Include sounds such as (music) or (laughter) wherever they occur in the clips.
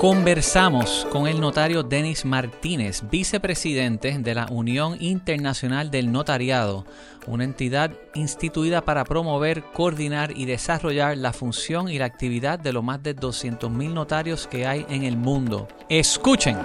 Conversamos con el notario Denis Martínez, vicepresidente de la Unión Internacional del Notariado, una entidad instituida para promover, coordinar y desarrollar la función y la actividad de los más de 200.000 notarios que hay en el mundo. Escuchen.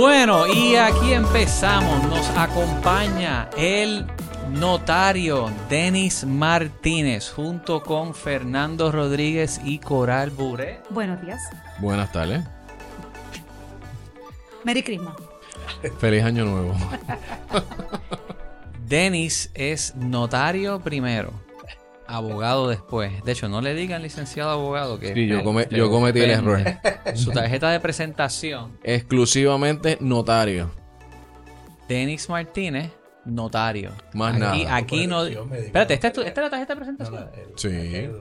Bueno, y aquí empezamos. Nos acompaña el notario Denis Martínez junto con Fernando Rodríguez y Coral Buré. Buenos días. Buenas tardes. Merry Christmas. Feliz Año Nuevo. Denis es notario primero, abogado después. De hecho, no le digan licenciado abogado que Sí, yo, come- yo cometí el error. Su tarjeta de presentación, Exclusivamente notario. Denis Martínez, notario. Más aquí, nada. Aquí no. Espérate, ¿esta es, tu- esta es la tarjeta de presentación? Sí. El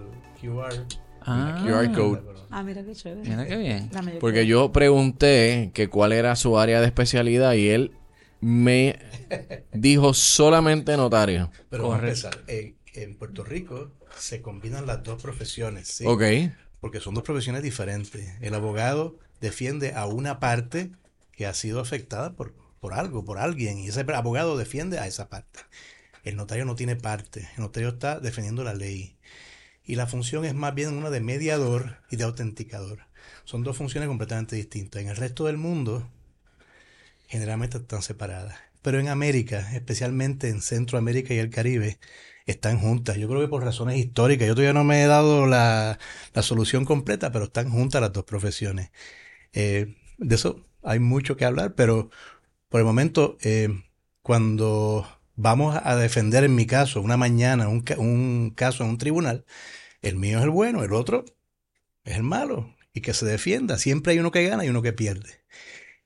QR. Ah, QR code. Ah, mira qué chévere. Mira qué bien. Porque yo pregunté que cuál era su área de especialidad y él me dijo solamente notario. Pero vamos a Correcto. empezar. En, en Puerto Rico se combinan las dos profesiones, ¿sí? Ok. Porque son dos profesiones diferentes. El abogado defiende a una parte que ha sido afectada por, por algo, por alguien, y ese abogado defiende a esa parte. El notario no tiene parte. El notario está defendiendo la ley. Y la función es más bien una de mediador y de autenticador. Son dos funciones completamente distintas. En el resto del mundo, generalmente están separadas. Pero en América, especialmente en Centroamérica y el Caribe, están juntas. Yo creo que por razones históricas. Yo todavía no me he dado la, la solución completa, pero están juntas las dos profesiones. Eh, de eso hay mucho que hablar, pero por el momento, eh, cuando vamos a defender, en mi caso, una mañana, un, un caso en un tribunal, el mío es el bueno, el otro es el malo. Y que se defienda. Siempre hay uno que gana y uno que pierde.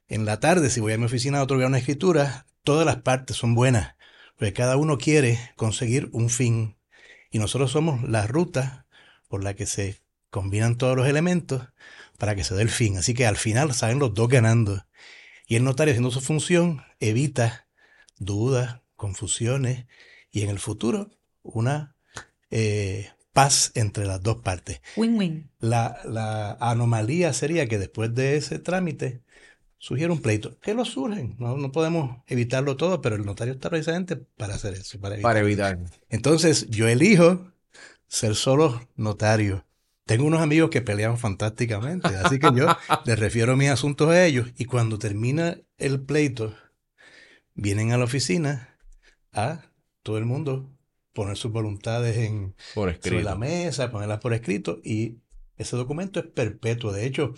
En la tarde, si voy a mi oficina a otorgar una escritura, todas las partes son buenas, porque cada uno quiere conseguir un fin. Y nosotros somos la ruta por la que se combinan todos los elementos para que se dé el fin. Así que al final salen los dos ganando. Y el notario haciendo su función evita dudas, confusiones y en el futuro una eh, paz entre las dos partes. Win-win. La, la anomalía sería que después de ese trámite surgiera un pleito. Que lo surgen, no, no podemos evitarlo todo, pero el notario está precisamente para hacer eso, para evitar. Para evitar. Entonces yo elijo ser solo notario. Tengo unos amigos que pelean fantásticamente, así que yo (laughs) les refiero mis asuntos a ellos y cuando termina el pleito, vienen a la oficina a todo el mundo poner sus voluntades en, Por sobre la mesa, ponerlas por escrito y ese documento es perpetuo. De hecho,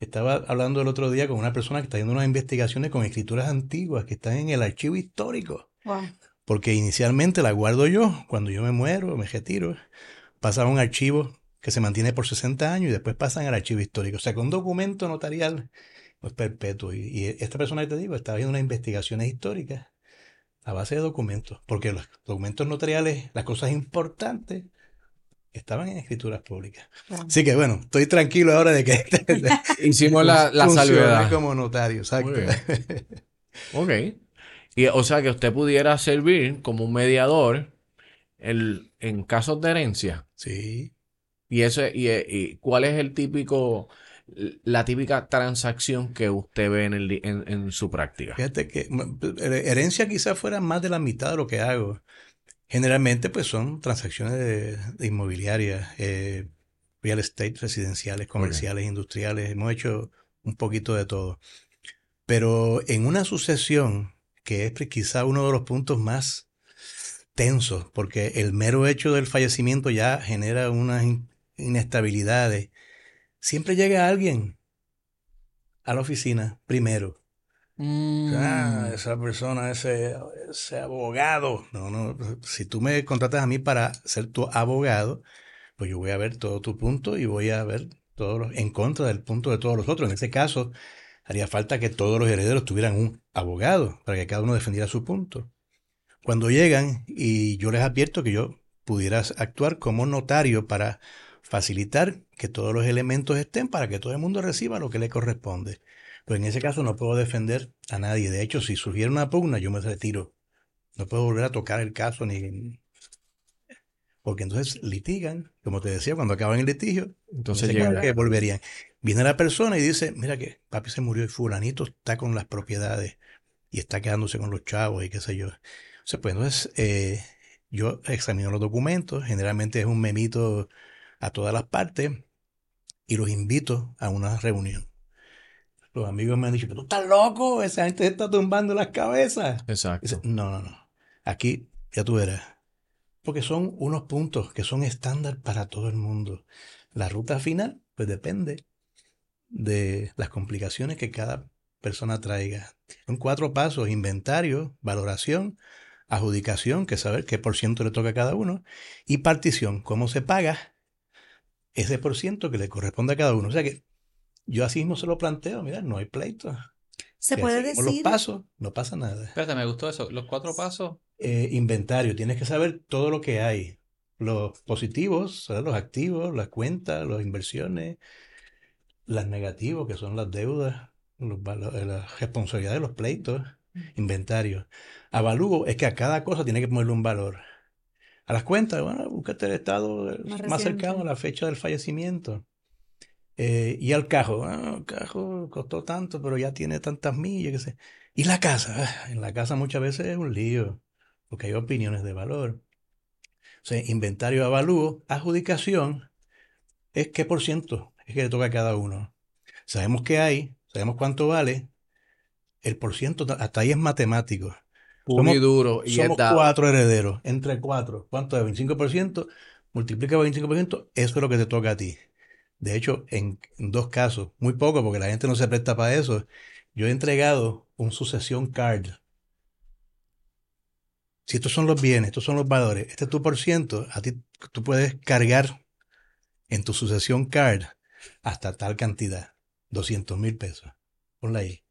estaba hablando el otro día con una persona que está haciendo unas investigaciones con escrituras antiguas que están en el archivo histórico. Wow. Porque inicialmente la guardo yo, cuando yo me muero, me retiro, pasa a un archivo que se mantiene por 60 años y después pasan al archivo histórico. O sea un documento notarial es perpetuo. Y, y esta persona que te digo estaba haciendo unas investigaciones históricas a base de documentos, porque los documentos notariales, las cosas importantes, estaban en escrituras públicas. Así que bueno, estoy tranquilo ahora de que (laughs) Hicimos la, la salvedad. como notario, exacto. (laughs) Ok. Y, o sea que usted pudiera servir como un mediador el- en casos de herencia. Sí. Y eso, y, y cuál es el típico, la típica transacción que usted ve en, el, en, en su práctica. Fíjate que mm, herencia quizás fuera más de la mitad de lo que hago. Generalmente, pues son transacciones de, de inmobiliarias, eh, real estate, residenciales, comerciales, industriales. Hemos hecho un poquito de todo. Pero en una sucesión, que es quizá uno de los puntos más tensos, porque el mero hecho del fallecimiento ya genera unas in- inestabilidades, siempre llega alguien a la oficina primero. Mm. Esa persona, ese, ese abogado. No, no, si tú me contratas a mí para ser tu abogado, pues yo voy a ver todo tu punto y voy a ver todos los, en contra del punto de todos los otros. En ese caso, haría falta que todos los herederos tuvieran un abogado para que cada uno defendiera su punto. Cuando llegan y yo les advierto que yo pudiera actuar como notario para facilitar que todos los elementos estén para que todo el mundo reciba lo que le corresponde. Pues en ese caso no puedo defender a nadie. De hecho, si surgiera una pugna, yo me retiro. No puedo volver a tocar el caso ni... Porque entonces litigan, como te decía, cuando acaban el litigio, Entonces llega. que volverían. Viene la persona y dice, mira que papi se murió y fulanito está con las propiedades y está quedándose con los chavos y qué sé yo. O sea, pues entonces eh, yo examino los documentos, generalmente es un memito a todas las partes y los invito a una reunión. Los amigos me han dicho, pero tú estás loco, esa gente se está tumbando las cabezas. Exacto. Dice, no, no, no. Aquí ya tú verás. Porque son unos puntos que son estándar para todo el mundo. La ruta final, pues depende de las complicaciones que cada persona traiga. Son cuatro pasos, inventario, valoración, adjudicación, que es saber qué por ciento le toca a cada uno, y partición, cómo se paga ese por ciento que le corresponde a cada uno. O sea que yo así mismo se lo planteo, mira, no hay pleito. Se Si puede decir, los pasos, no pasa nada. Espérate, me gustó eso. Los cuatro pasos. Eh, inventario, tienes que saber todo lo que hay. Los positivos, ¿sabes? los activos, las cuentas, las inversiones, las negativos, que son las deudas, los eh, las responsabilidades, los pleitos, inventario. Avalúo es que a cada cosa tiene que ponerle un valor. A las cuentas, bueno, búscate el estado eh, Más más, cercano a la fecha del fallecimiento. Eh, y al cajo, ah, el cajo costó tanto, pero ya tiene tantas millas, qué sé. Y la casa, ah, en la casa muchas veces es un lío, porque hay opiniones de valor. O sea, inventario, avalúo, adjudicación, es qué por ciento es que le toca a cada uno. Sabemos qué hay, sabemos cuánto vale, el por ciento, hasta ahí es matemático. Puro y Somos- duro. Y Somos cuatro herederos, entre cuatro. ¿Cuánto es? 25%, multiplica 25%, eso es lo que te toca a ti. De hecho, en dos casos, muy poco porque la gente no se presta para eso, yo he entregado un sucesión card. Si estos son los bienes, estos son los valores, este es tu por ciento, a ti tú puedes cargar en tu sucesión card hasta tal cantidad, 200 mil pesos. Ponla ahí.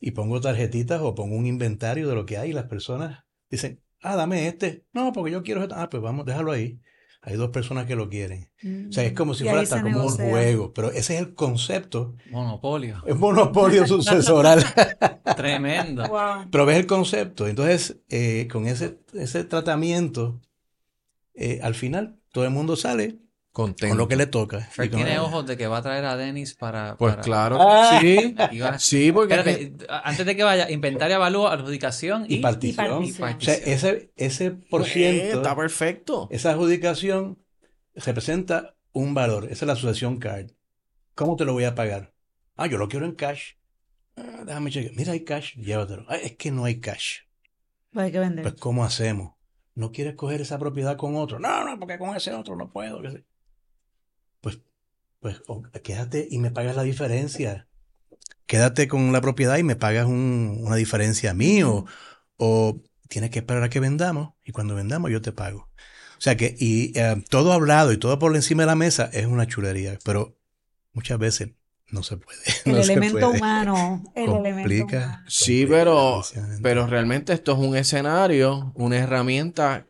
Y pongo tarjetitas o pongo un inventario de lo que hay y las personas dicen, ah, dame este. No, porque yo quiero este. Ah, pues vamos, déjalo ahí. Hay dos personas que lo quieren. O sea, es como si Y fuera hasta como un juego, pero ese es el concepto. Monopolio. Es monopolio sucesoral. (laughs) Tremendo. Wow. Pero ves el concepto. Entonces, eh, con ese, ese tratamiento, eh, al final todo el mundo sale Contento. con lo que le toca. Y tiene ojos de que va a traer a Dennis para. Pues para- claro. Ah. Sí. Y va- Sí, porque que- antes de que vaya, inventario, avalúo, adjudicación y, Y partición. Y partición. O sea, ese, ese por Eh, ciento, está perfecto. esa adjudicación representa un valor. Esa es la asociación card. ¿Cómo te lo voy a pagar? Ah, yo lo quiero en cash. Ah, déjame chequear. Mira, hay cash, llévatelo. Ah, es que no hay cash. Pues hay que vender. Pues, ¿cómo hacemos? ¿No quieres coger esa propiedad con otro? No, no, porque con ese otro no puedo. qué sé. Pues, pues o- quédate y me pagas la diferencia. Quédate con la propiedad y me pagas un- una diferencia a mí o, o tienes que esperar a que vendamos y cuando vendamos yo te pago. O sea que, y eh, todo hablado y todo por encima de la mesa es una chulería, pero muchas veces no se puede. (laughs) el no elemento puede. humano. El elemento Complica. humano. Sí, pero, pero realmente esto es un escenario, una herramienta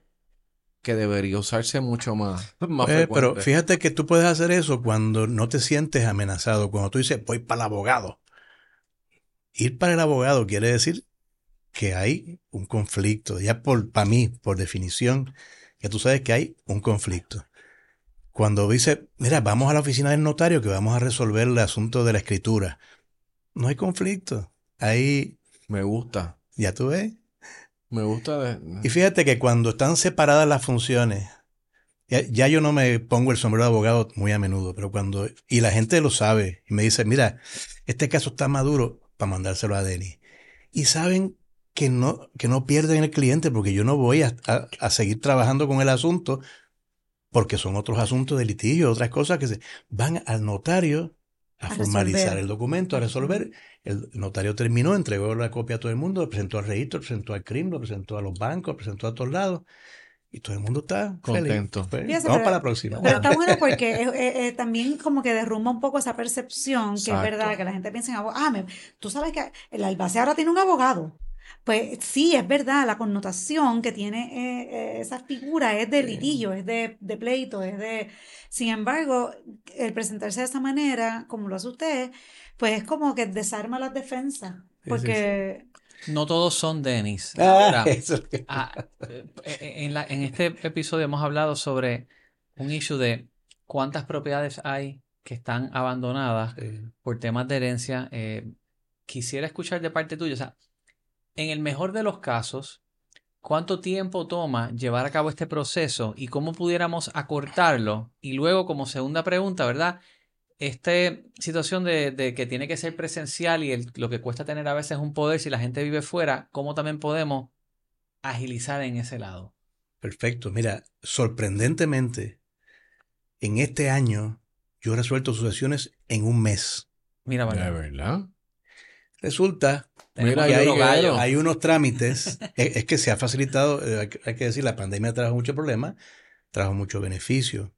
que debería usarse mucho más, (laughs) más Eh, pero fíjate que tú puedes hacer eso cuando no te sientes amenazado, cuando tú dices, voy para el abogado. Ir para el abogado quiere decir que hay un conflicto. Ya por, para mí, por definición, ya tú sabes que hay un conflicto. Cuando dice, mira, vamos a la oficina del notario que vamos a resolver el asunto de la escritura. No hay conflicto. Ahí, Me gusta. ya tú ves. Me gusta. de- Y fíjate que cuando están separadas las funciones, ya, yo no me pongo el sombrero de abogado muy a menudo, pero cuando, y la gente lo sabe, y me dice, mira, este caso está maduro para mandárselo a Denis. Y saben que no, que no pierden el cliente porque yo no voy a, a- a seguir trabajando con el asunto porque son otros asuntos de litigio, otras cosas que se van al notario a, A formalizar resolver. el documento, a resolver. El notario terminó, entregó la copia a todo el mundo, lo presentó al registro, lo presentó al crimen, lo presentó a los bancos, lo presentó a todos lados. Y todo el mundo está feliz. Contento. Fíjese, vamos pero- para la próxima. Pero está bueno porque eh, eh, eh, también como que derrumba un poco esa percepción que Exacto. es verdad, que la gente piensa en abogado. Ah, me- tú sabes que el albacea ahora tiene un abogado. Pues sí, es verdad, la connotación que tiene eh, eh, esa figura es de litigio, es de, de pleito, es de... Sin embargo, el presentarse de esa manera, como lo hace usted, pues es como que desarma las defensas, Sí, sí, porque No todos son Denis. Ah, que- ah, eh, eh, en la- en este episodio hemos hablado sobre un issue de cuántas propiedades hay que están abandonadas Sí. por temas de herencia. Eh, quisiera escuchar de parte tuya, o sea, en el mejor de los casos, ¿cuánto tiempo toma llevar a cabo este proceso y cómo pudiéramos acortarlo? Y luego, como segunda pregunta, ¿verdad? Esta situación de, de que tiene que ser presencial y el- lo que cuesta tener a veces un poder si la gente vive fuera, ¿cómo también podemos agilizar en ese lado? Perfecto. Mira, sorprendentemente, en este año yo he resuelto sucesiones en un mes. Mira, ¿De vale. verdad? Resulta Mira, hay, unos trámites, (laughs) es, es que se ha facilitado, eh, hay que- hay que decir, la pandemia trajo muchos problemas, trajo muchos beneficios.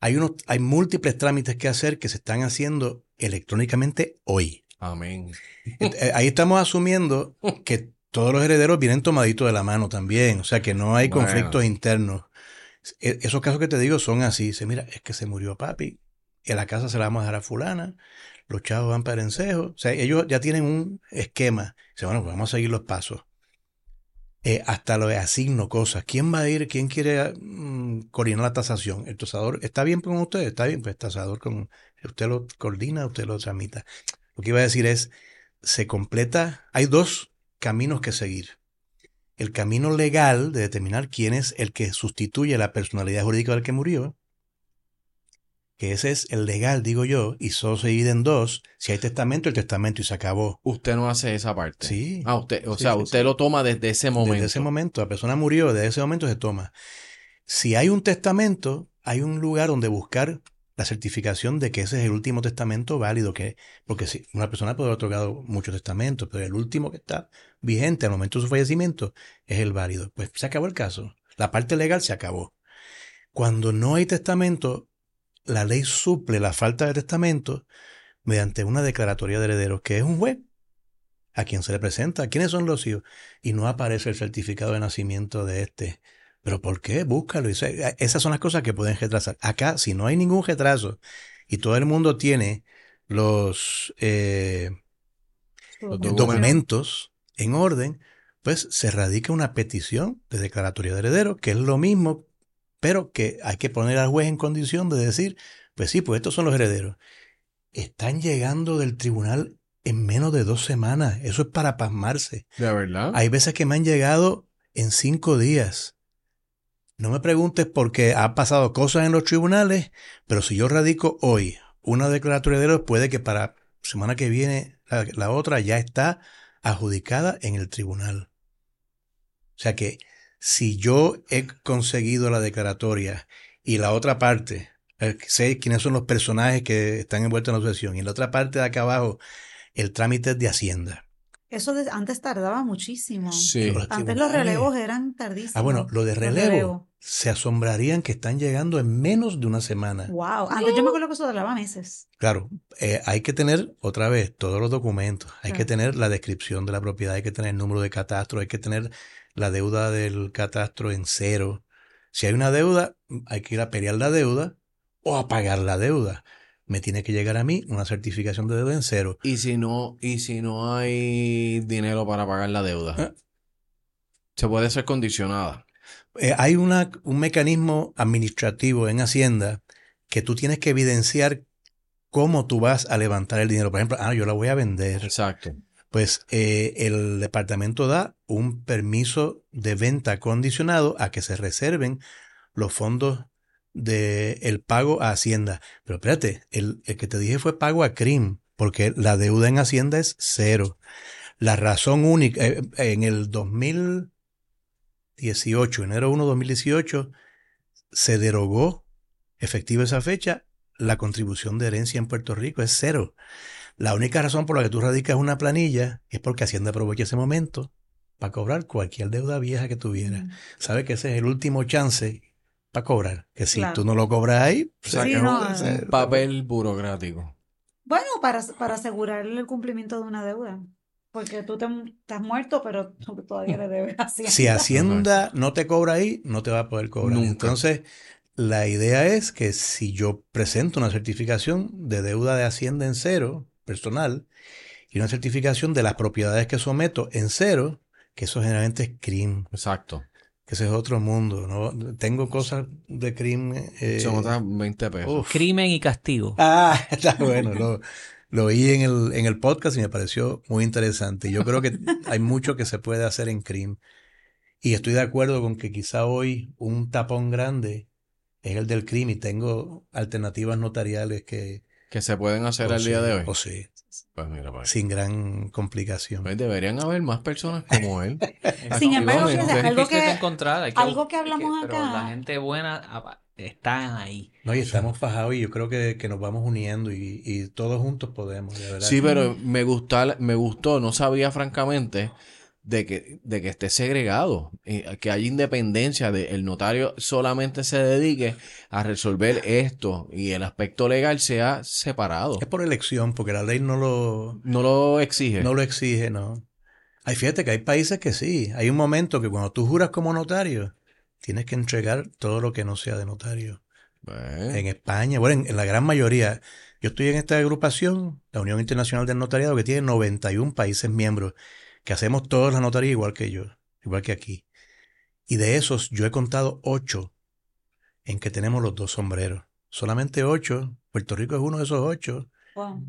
Hay, unos, hay múltiples trámites que hacer que se están haciendo electrónicamente hoy. Amén. Eh, Ahí estamos asumiendo (laughs) que todos los herederos vienen tomaditos de la mano también, o sea que no hay Bueno. conflictos internos. E- Esos casos que te digo son así, dice, mira, es que se murió papi, y la casa se la vamos a dejar a fulana, los chavos van para Encejo, o sea, ellos ya tienen un esquema, dice, bueno, pues vamos a seguir los pasos. Eh, hasta lo de asigno cosas. ¿Quién va a ir? ¿Quién quiere mm, coordinar la tasación? ¿El tasador está bien con usted? Está bien, pues el tasador con usted lo coordina, usted lo tramita. Lo que iba a decir es, se completa, hay dos caminos que seguir. El camino legal de determinar quién es el que sustituye la personalidad jurídica del que murió, que ese es el legal, digo yo, y solo se divide en dos. Si hay testamento, el testamento y se acabó. Usted no hace esa parte. Sí. Ah, usted, o Sí, sea, sí, usted sí. lo toma desde ese momento. Desde ese momento, la persona murió, desde ese momento se toma. Si hay un testamento, hay un lugar donde buscar la certificación de que ese es el último testamento válido, que, porque si una persona puede haber otorgado muchos testamentos, pero el último que está vigente al momento de su fallecimiento es el válido. Pues se acabó el caso. La parte legal se acabó. Cuando no hay testamento, la ley suple la falta de testamento mediante una declaratoria de herederos, que es un juez a quien se le presenta, quiénes son los hijos, y no aparece el certificado de nacimiento de este. ¿Pero por qué? Búscalo. Se- Esas son las cosas que pueden retrasar. Acá, si no hay ningún retraso y todo el mundo tiene los eh, Los documentos en orden, pues se radica una petición de declaratoria de heredero, que es lo mismo, pero que hay que poner al juez en condición de decir, pues sí, pues estos son los herederos. Están llegando del tribunal en menos de dos semanas. Eso es para pasmarse. ¿De verdad? Hay veces que me han llegado en cinco días. No me preguntes por qué ha pasado cosas en los tribunales, pero si yo radico hoy una declaratoria de herederos, puede que para semana que viene la, la otra ya está adjudicada en el tribunal. O sea que si yo he conseguido la declaratoria y la otra parte, eh, sé quiénes son los personajes que están envueltos en la sucesión, y en la otra parte de acá abajo, el trámite es de Hacienda. Eso de- antes tardaba muchísimo. Sí. Antes los relevos eran tardísimos. Ah, bueno, lo de Los relevo, relevos. se asombrarían que están llegando en menos de una semana. Wow. Antes yo me acuerdo que eso tardaba meses. Claro, eh, hay que tener otra vez todos los documentos, hay que tener la descripción de la propiedad, hay que tener el número de catastro, hay que tener la deuda del catastro en cero. Si hay una deuda, hay que ir a pelear la deuda o a pagar la deuda. Me tiene que llegar a mí una certificación de deuda en cero. Y si no, y si no hay dinero para pagar la deuda, Ah. se puede ser condicionada. Eh, hay una, un mecanismo administrativo en Hacienda que tú tienes que evidenciar cómo tú vas a levantar el dinero. Por ejemplo, ah, yo la voy a vender. Exacto. Pues eh, el departamento da un permiso de venta condicionado a que se reserven los fondos del el pago a Hacienda. Pero espérate, el, el que te dije fue pago a CRIM, porque la deuda en Hacienda es cero. La razón única, eh, en el 2018, enero 1 2018, se derogó, efectiva esa fecha, la contribución de herencia en Puerto Rico es cero. La única razón por la que tú radicas una planilla es porque Hacienda aprovecha ese momento para cobrar cualquier deuda vieja que tuviera. Mm. Sabe que ese es el último chance para cobrar. Que si Claro. tú no lo cobras ahí, sea, Sí, no, papel burocrático. Bueno, para, para asegurar el cumplimiento de una deuda. porque tú te, estás muerto, pero tú todavía le debes a Hacienda. (laughs) Si Hacienda no te cobra ahí, no te va a poder cobrar. Nunca. Entonces, la idea es que si yo presento una certificación de deuda de Hacienda en cero, personal, y una certificación de las propiedades que someto en cero, que eso generalmente es crimen, Exacto. que ese es otro mundo, ¿no? Tengo cosas de crimen. eh, Son otras 20 pesos. uf. Crimen y castigo. Ah, (laughs) está bueno. Lo, lo oí en el, en el podcast y me pareció muy interesante. Yo creo que hay mucho que se puede hacer en CRIM. Y estoy de acuerdo con que quizá hoy un tapón grande es el del CRIM y tengo alternativas notariales que... Que se pueden hacer al día sí, de hoy. o sí, Pues mira, pues. sin gran complicación. Pues deberían haber más personas como él. (laughs) Sin embargo, fíjate, algo que- encontrar, hay algo que hablamos pero acá- la gente buena ah, está ahí. No, y estamos fajados y yo creo que, que nos vamos uniendo y, y todos juntos podemos, de verdad. Sí, pero me gustó, me gustó, no sabía francamente de que, de que esté segregado, eh, que haya independencia, de el notario solamente se dedique a resolver esto y el aspecto legal sea separado. Es por elección, porque la ley no lo, No lo exige. No lo exige, no. Hay fíjate que hay países que sí. Hay un momento que cuando tú juras como notario, tienes que entregar todo lo que no sea de notario. En España, bueno, en, en la gran mayoría. Yo estoy en esta agrupación, la Unión Internacional del Notariado, que tiene 91 países miembros, que hacemos todos la notaría igual que yo, igual que aquí. Y de esos, yo he contado ocho en que tenemos los dos sombreros. Solamente ocho. Puerto Rico es uno de esos ocho. Wow.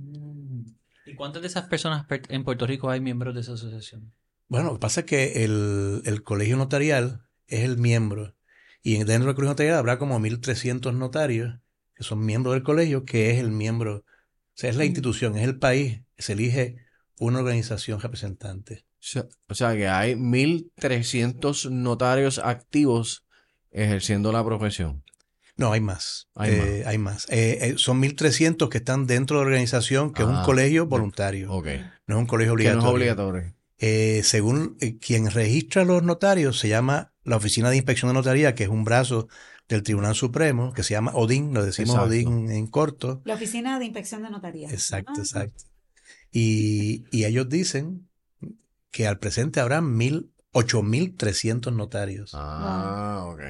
¿Y cuántas de esas personas per- en Puerto Rico hay miembros de esa asociación? Bueno, lo que pasa es que el, el colegio notarial es el miembro. Y dentro del colegio notarial habrá como 1.300 notarios que son miembros del colegio, que es el miembro. O sea, es la Mm. institución, es el país. Se elige una organización representante. O sea- que hay 1.300 notarios activos ejerciendo la profesión. No, hay más. Hay Eh, hay más. Eh, eh, son 1.300 que están dentro de la organización, que es Ah, un colegio voluntario. Ok. No es un colegio Que no obligatorio. es obligatorio. Eh, según eh, quien registra los notarios, se llama la Oficina de Inspección de Notaría, que es un brazo del Tribunal Supremo, que se llama ODIN, lo decimos Exacto. ODIN en corto. La Oficina de Inspección de Notaría. Exacto, Ah, exacto. Y, y ellos dicen que al presente habrá mil, 8.300 notarios, Ah, ok.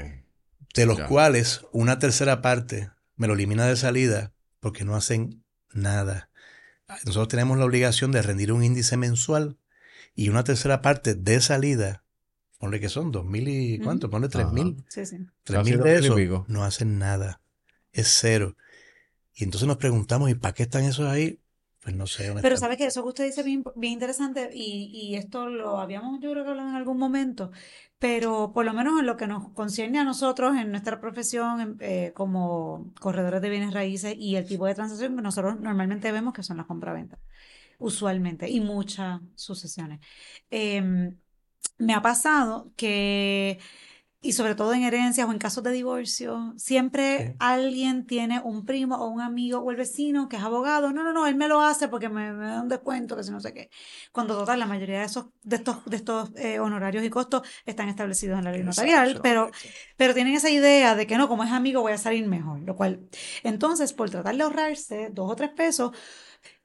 de los ya. cuales una tercera parte me lo elimina de salida porque no hacen nada. Nosotros tenemos la obligación de rendir un índice mensual y una tercera parte de salida, ponle que son dos mil y cuánto, ponle tres Ajá. mil, Sí, sí. tres Casi mil dos de mil y eso no hacen nada, es cero. Y entonces nos preguntamos, ¿y para qué están esos ahí? Pues no sé, Pero sabes que eso que usted dice es bien, bien interesante y, y esto lo habíamos yo creo que hablado en algún momento, pero por lo menos en lo que nos concierne a nosotros en nuestra profesión en- eh, como corredores de bienes raíces y el tipo de transacción que nosotros normalmente vemos que son las compraventas, usualmente, y muchas sucesiones. Em, me ha pasado que, y sobre todo en herencias o en casos de divorcio, siempre Sí. alguien tiene un primo o un amigo o el vecino que es abogado. No, no, no, él me lo hace porque me, me da un descuento, que si no sé qué. Cuando total, la mayoría de esos, de estos, de estos eh, honorarios y costos están establecidos en la ley notarial, pero, pero tienen esa idea de que no, como es amigo voy a salir mejor, lo cual, entonces, por tratar de ahorrarse dos o tres pesos,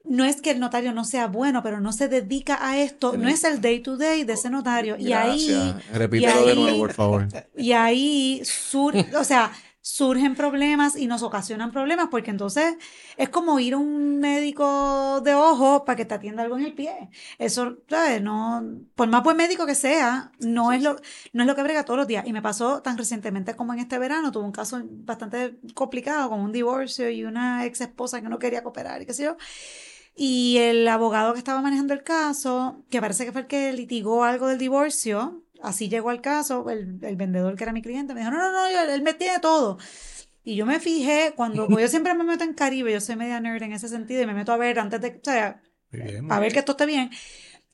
no es que el notario no sea bueno, pero no se dedica a esto, no es el day to day de ese notario. Y ahí. Repítelo de ahí- nuevo, por favor. y ahí sur, o sea, surgen problemas y nos ocasionan problemas porque entonces es como ir a un médico de ojos para que te atienda algo en el pie. Eso, ¿sabes? No, por más buen médico que sea, no es lo, no es lo que brega todos los días. Y me pasó tan recientemente como en este verano, tuve un caso bastante complicado con un divorcio y una ex esposa que no quería cooperar y qué sé yo. Y el abogado que estaba manejando el caso, que parece que fue el que litigó algo del divorcio, así llegó al caso, el, el vendedor que era mi cliente me dijo, no, no, no, él me tiene todo. Y yo me fijé, cuando pues yo siempre me meto en Caribe, yo soy media nerd en ese sentido y me meto a ver antes de, o sea, bien. a ver que esto esté bien.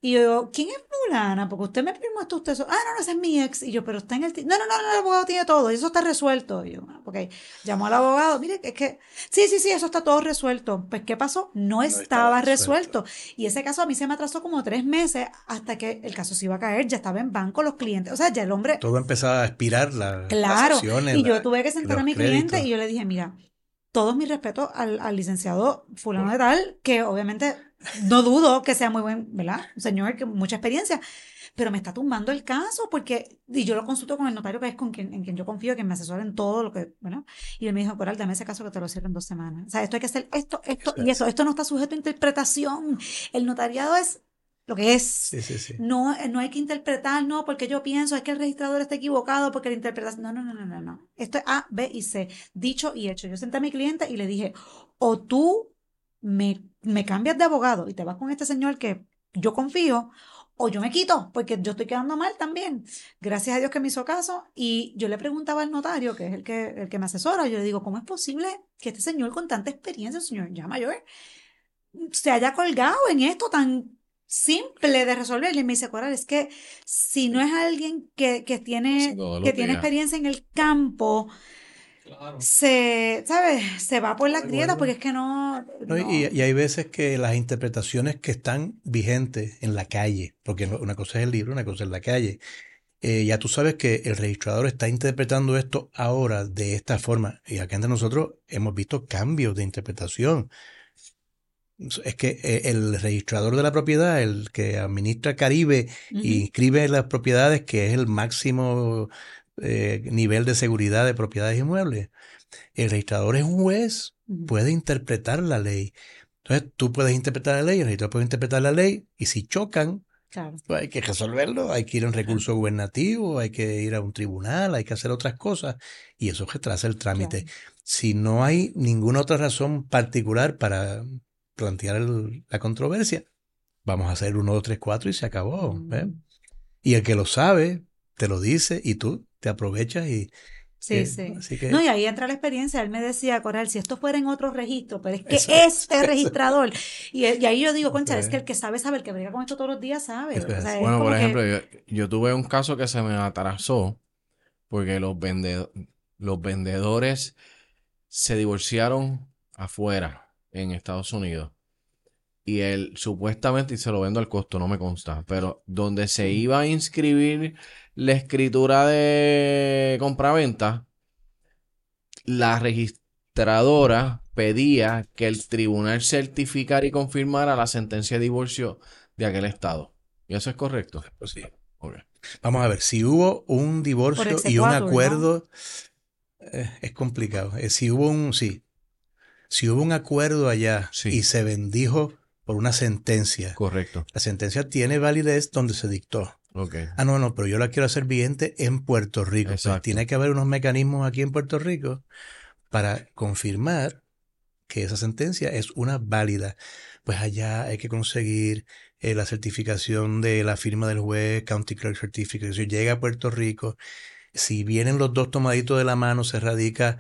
Y yo ¿quién es fulana? Porque usted me firmó esto, usted eso. Ah, no, no, ese es mi ex. Y yo, pero está en el... No, no, no, no, el abogado tiene todo. Y eso está resuelto. Y yo, ah, ok. Llamó al abogado. Mire, es que... Sí, sí, sí, eso está todo resuelto. Pues, ¿qué pasó? No, estaba, estaba resuelto. resuelto. Y ese caso a mí se me atrasó como tres meses hasta que el caso se iba a caer. Ya estaba en banco los clientes. O sea, ya el hombre... Todo empezaba a expirar la, Claro, las acciones, y yo la- tuve que sentar a mi cliente y yo le dije, mira, todos mis respetos al, al licenciado fulano de tal, que obviamente no dudo que sea muy buen, ¿verdad? Un señor que mucha experiencia, pero me está tumbando el caso porque, y yo lo consulto con el notario que es con quien, en quien yo confío, que me asesora en todo lo que, bueno, y él me dijo, Coral, dame ese caso que te lo cierro en dos semanas. O sea, esto hay que hacer esto, esto y eso, esto no está sujeto a interpretación. El notariado es lo que es. Sí, sí, sí. No, no hay que interpretar, no, porque yo pienso, es que el registrador está equivocado, porque la interpretación. No, no, no, no, no, no. Esto es A, B y C. Dicho y hecho. Yo senté a mi cliente y le dije, o tú me, me cambias de abogado y te vas con este señor que yo confío, o yo me quito, porque yo estoy quedando mal también. Gracias a Dios que me hizo caso. Y yo le preguntaba al notario, que es el que, el que me asesora, yo le digo, ¿cómo es posible que este señor con tanta experiencia, señor ya mayor, se haya colgado en esto tan simple de resolver. Y me dice, Coral, es que si no es alguien que, que tiene, que tiene experiencia en el campo, se, ¿sabes? Se va por la grieta porque es que no... no. Y, y, hay veces que las interpretaciones que están vigentes en la calle, porque una cosa es el libro, una cosa es la calle. Eh, ya tú sabes que el registrador está interpretando esto ahora de esta forma. Y acá entre nosotros hemos visto cambios de interpretación. Es que eh, el registrador de la propiedad, el que administra Caribe y inscribe las propiedades, que es el máximo eh, nivel de seguridad de propiedades inmuebles. El registrador es un juez, puede interpretar la ley. Entonces tú puedes interpretar la ley, el registrador puede interpretar la ley y si chocan, pues hay que resolverlo, hay que ir a un recurso gubernativo, hay que ir a un tribunal, hay que hacer otras cosas y eso retrasa el trámite. Si no hay ninguna otra razón particular para plantear la controversia, vamos a hacer uno, dos, tres, cuatro y se acabó. Mm. Y el que lo sabe, te lo dice y tú te aprovechas y... Sí, eh, sí. No, y ahí entra la experiencia. Él me decía, Coral, si esto fuera en otro registro, pero es que este (laughs) registrador. Y, ahí yo digo, concha, es que el que sabe, sabe, el que brega con esto todos los días sabe. bueno, por ejemplo, yo, tuve un caso que se me atrasó porque los, los vendedores se divorciaron afuera, en Estados Unidos. Y él supuestamente, y se lo vendo al costo, no me consta, pero donde se iba a inscribir la escritura de compraventa, la registradora pedía que el tribunal certificara y confirmara la sentencia de divorcio de aquel estado. ¿Y eso es correcto? Pues sí. Vamos a ver, si hubo un divorcio y un acuerdo, eh, es complicado. Eh, si hubo un, sí, si hubo un acuerdo allá y se bendijo por una sentencia. Correcto. La sentencia tiene validez donde se dictó. Ah, no, no, pero yo la quiero hacer vigente en Puerto Rico. Pues tiene que haber unos mecanismos aquí en Puerto Rico para confirmar que esa sentencia es una válida. Pues allá hay que conseguir eh, la certificación de la firma del juez, County Clerk Certificate. Si llega a Puerto Rico, si vienen los dos tomaditos de la mano, se radica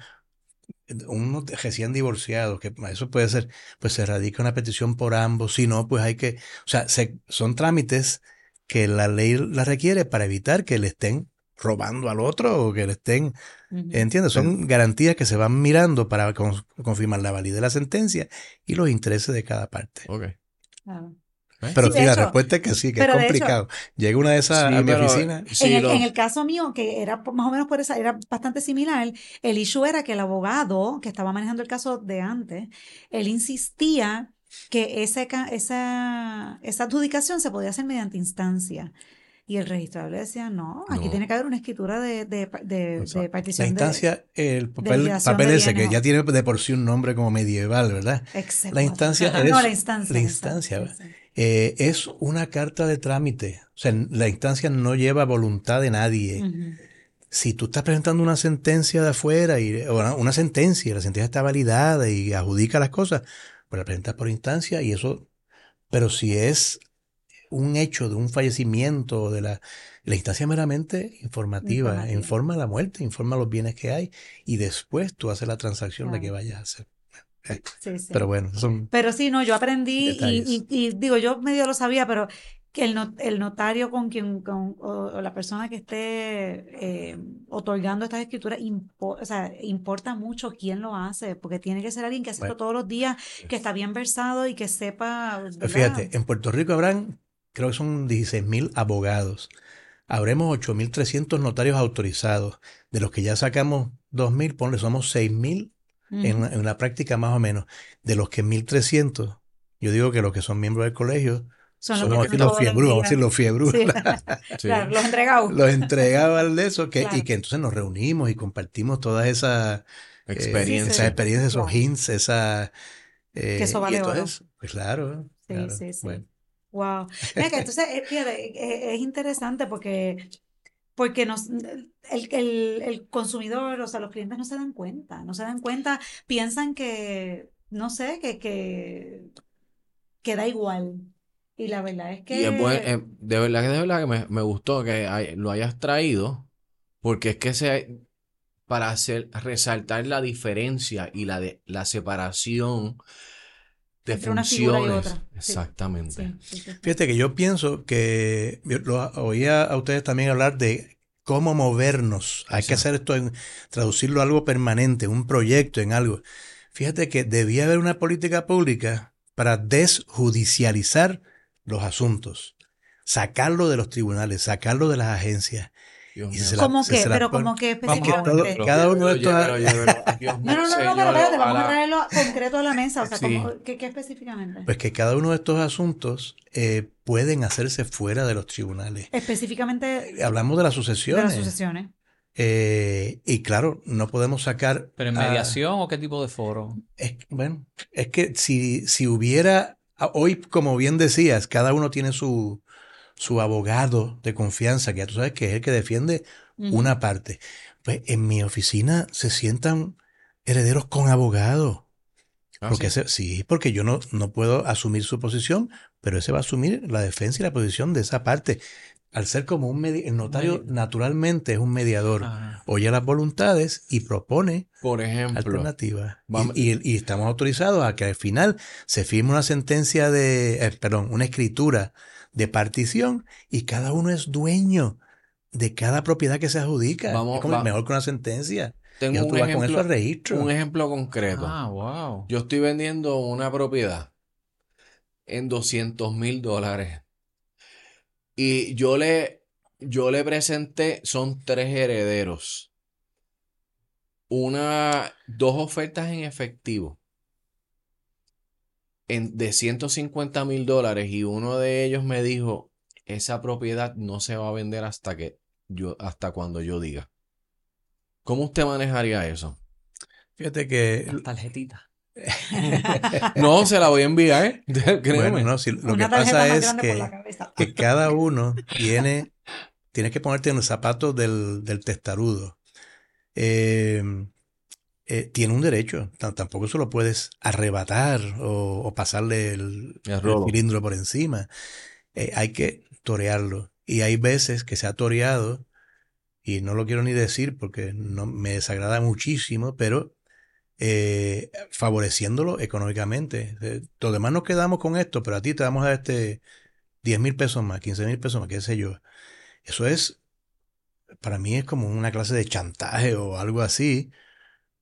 unos recién divorciados, que eso puede ser, pues se radica una petición por ambos, si no, pues hay que, o sea, son trámites que la ley la requiere para evitar que le estén robando al otro o que le estén, ¿entiendes? Son garantías que se van mirando para confirmar la validez de la sentencia y los intereses de cada parte. Okay. ¿Eh? Pero sí, la respuesta es que sí, que es complicado. Llega una de esas a mi oficina. en, el, caso mío, que era más o menos por esa, era bastante similar, el issue era que el abogado que estaba manejando el caso de antes, él insistía que esa, esa, esa adjudicación se podía hacer mediante instancia. Y el registrador le decía, no, aquí tiene que haber una escritura de, de, de, partición. La instancia, el papel, papel ese, que ya tiene de por sí un nombre como medieval, ¿verdad? Exacto. La instancia. no, la instancia. La instancia. Eh, es una carta de trámite. O sea, la instancia no lleva voluntad de nadie. Si tú estás presentando una sentencia de afuera, y, o una, sentencia, la sentencia está validada y adjudica las cosas, pues la presentas por instancia y eso. Pero si es un hecho de un fallecimiento, de la, la instancia meramente informativa, informa la muerte, informa los bienes que hay y después tú haces la transacción de que vayas a hacer. Sí, sí. Pero bueno, son. Pero sí, no, yo aprendí y, digo, yo medio lo sabía, pero que el, el notario con quien, con, o, la persona que esté eh, otorgando estas escrituras, o sea, importa mucho quién lo hace, porque tiene que ser alguien que hace esto todos los días, que está bien versado y que sepa. Fíjate, en Puerto Rico habrán, creo que son 16 mil abogados. Habremos 8.300 notarios autorizados. De los que ya sacamos 2.000, ponle, somos 6.000 en, en, la práctica más o menos. De los que 1.300 Yo digo que los que son miembros del colegio Son son los que los fiebrús, vamos a decir los fiebrús. Sí. (laughs) Sí. Claro, los entregados. Los de eso que, Claro. y que entonces nos reunimos y compartimos todas esas eh, Experiencia. esas experiencias, esos Claro. hints, esas... eh, Que eso vale y entonces, pues claro, Sí, claro, sí, sí. bueno. Wow. Mira que entonces, eh, fíjate, eh, es interesante porque, porque nos, el, el, el consumidor, o sea, los clientes no se dan cuenta, no se dan cuenta, piensan que, no sé, que, que, que da igual. Y la verdad es Y es que buen- eh, de verdad que de verdad que me, me gustó que hay- lo hayas traído, porque es que se para hacer resaltar la diferencia y la de la separación de Entre una figura y funciones. otra. Exactamente. sí, sí, sí, sí. Fíjate que yo pienso que yo lo oía a ustedes también hablar de cómo movernos. Hay que hacer esto en traducirlo a algo permanente, un proyecto en algo. Fíjate que debía haber una política pública para desjudicializar los asuntos, sacarlo de los tribunales, sacarlo de las agencias. Dios Y mío. se la- ¿Cómo que? Pero como que específicamente. cada uno de estos- No, no, no, no, pero espérate, vamos a traerlo concreto a la mesa. O sea, Sí. ¿cómo- qué, específicamente? Pues que cada uno de estos asuntos eh, pueden hacerse fuera de los tribunales. Específicamente Hablamos de las de sucesiones. las sucesiones. Eh, y claro, no podemos sacar. ¿Pero en a- mediación o qué tipo de foro? es, bueno, es que si, si hubiera. A- Hoy, como bien decías, cada uno tiene su, su abogado de confianza, que ya tú sabes que es el que defiende una parte. Pues en mi oficina se sientan herederos con abogado. Ah, Porque sí. ese- sí, porque yo no, no puedo asumir su posición, pero ese va a asumir la defensa y la posición de esa parte. Al ser como un medi- el notario Medi- naturalmente es un mediador. Ajá. Oye las voluntades y propone Por ejemplo, alternativas. Y- vamos- Y, y estamos autorizados a que al final se firme una sentencia de, eh, perdón, una escritura de partición y cada uno es dueño de cada propiedad que se adjudica. Vamos- es como va- mejor que una sentencia. Y tengo tú un vas con eso ejemplo, al registro. un ejemplo concreto. Ah, wow. Yo estoy vendiendo una propiedad en 200 mil dólares. Y yo le, yo le presenté, son tres herederos. Una, dos ofertas en efectivo en, de 150 mil dólares y uno de ellos me dijo, esa propiedad no se va a vender hasta que yo, hasta cuando yo diga. ¿Cómo usted manejaría eso? Fíjate que Las tarjetitas. (laughs) No, se la voy a enviar, ¿eh? (laughs) créeme. Bueno, no, si- lo Una que pasa es que, cada uno tiene, tienes que ponerte en los zapatos del, del testarudo. Eh, eh, tiene un derecho, T- tampoco se lo puedes arrebatar o, o pasarle el, El el robo. cilindro por encima. Eh, hay que torearlo. Y hay veces que se ha toreado, y no lo quiero ni decir porque no, me desagrada muchísimo, pero eh, favoreciéndolo económicamente. Eh, los demás nos quedamos con esto, pero a ti te vamos a dar este 10 mil pesos más, 15 mil pesos más, qué sé yo. Eso es, para mí es como una clase de chantaje o algo así,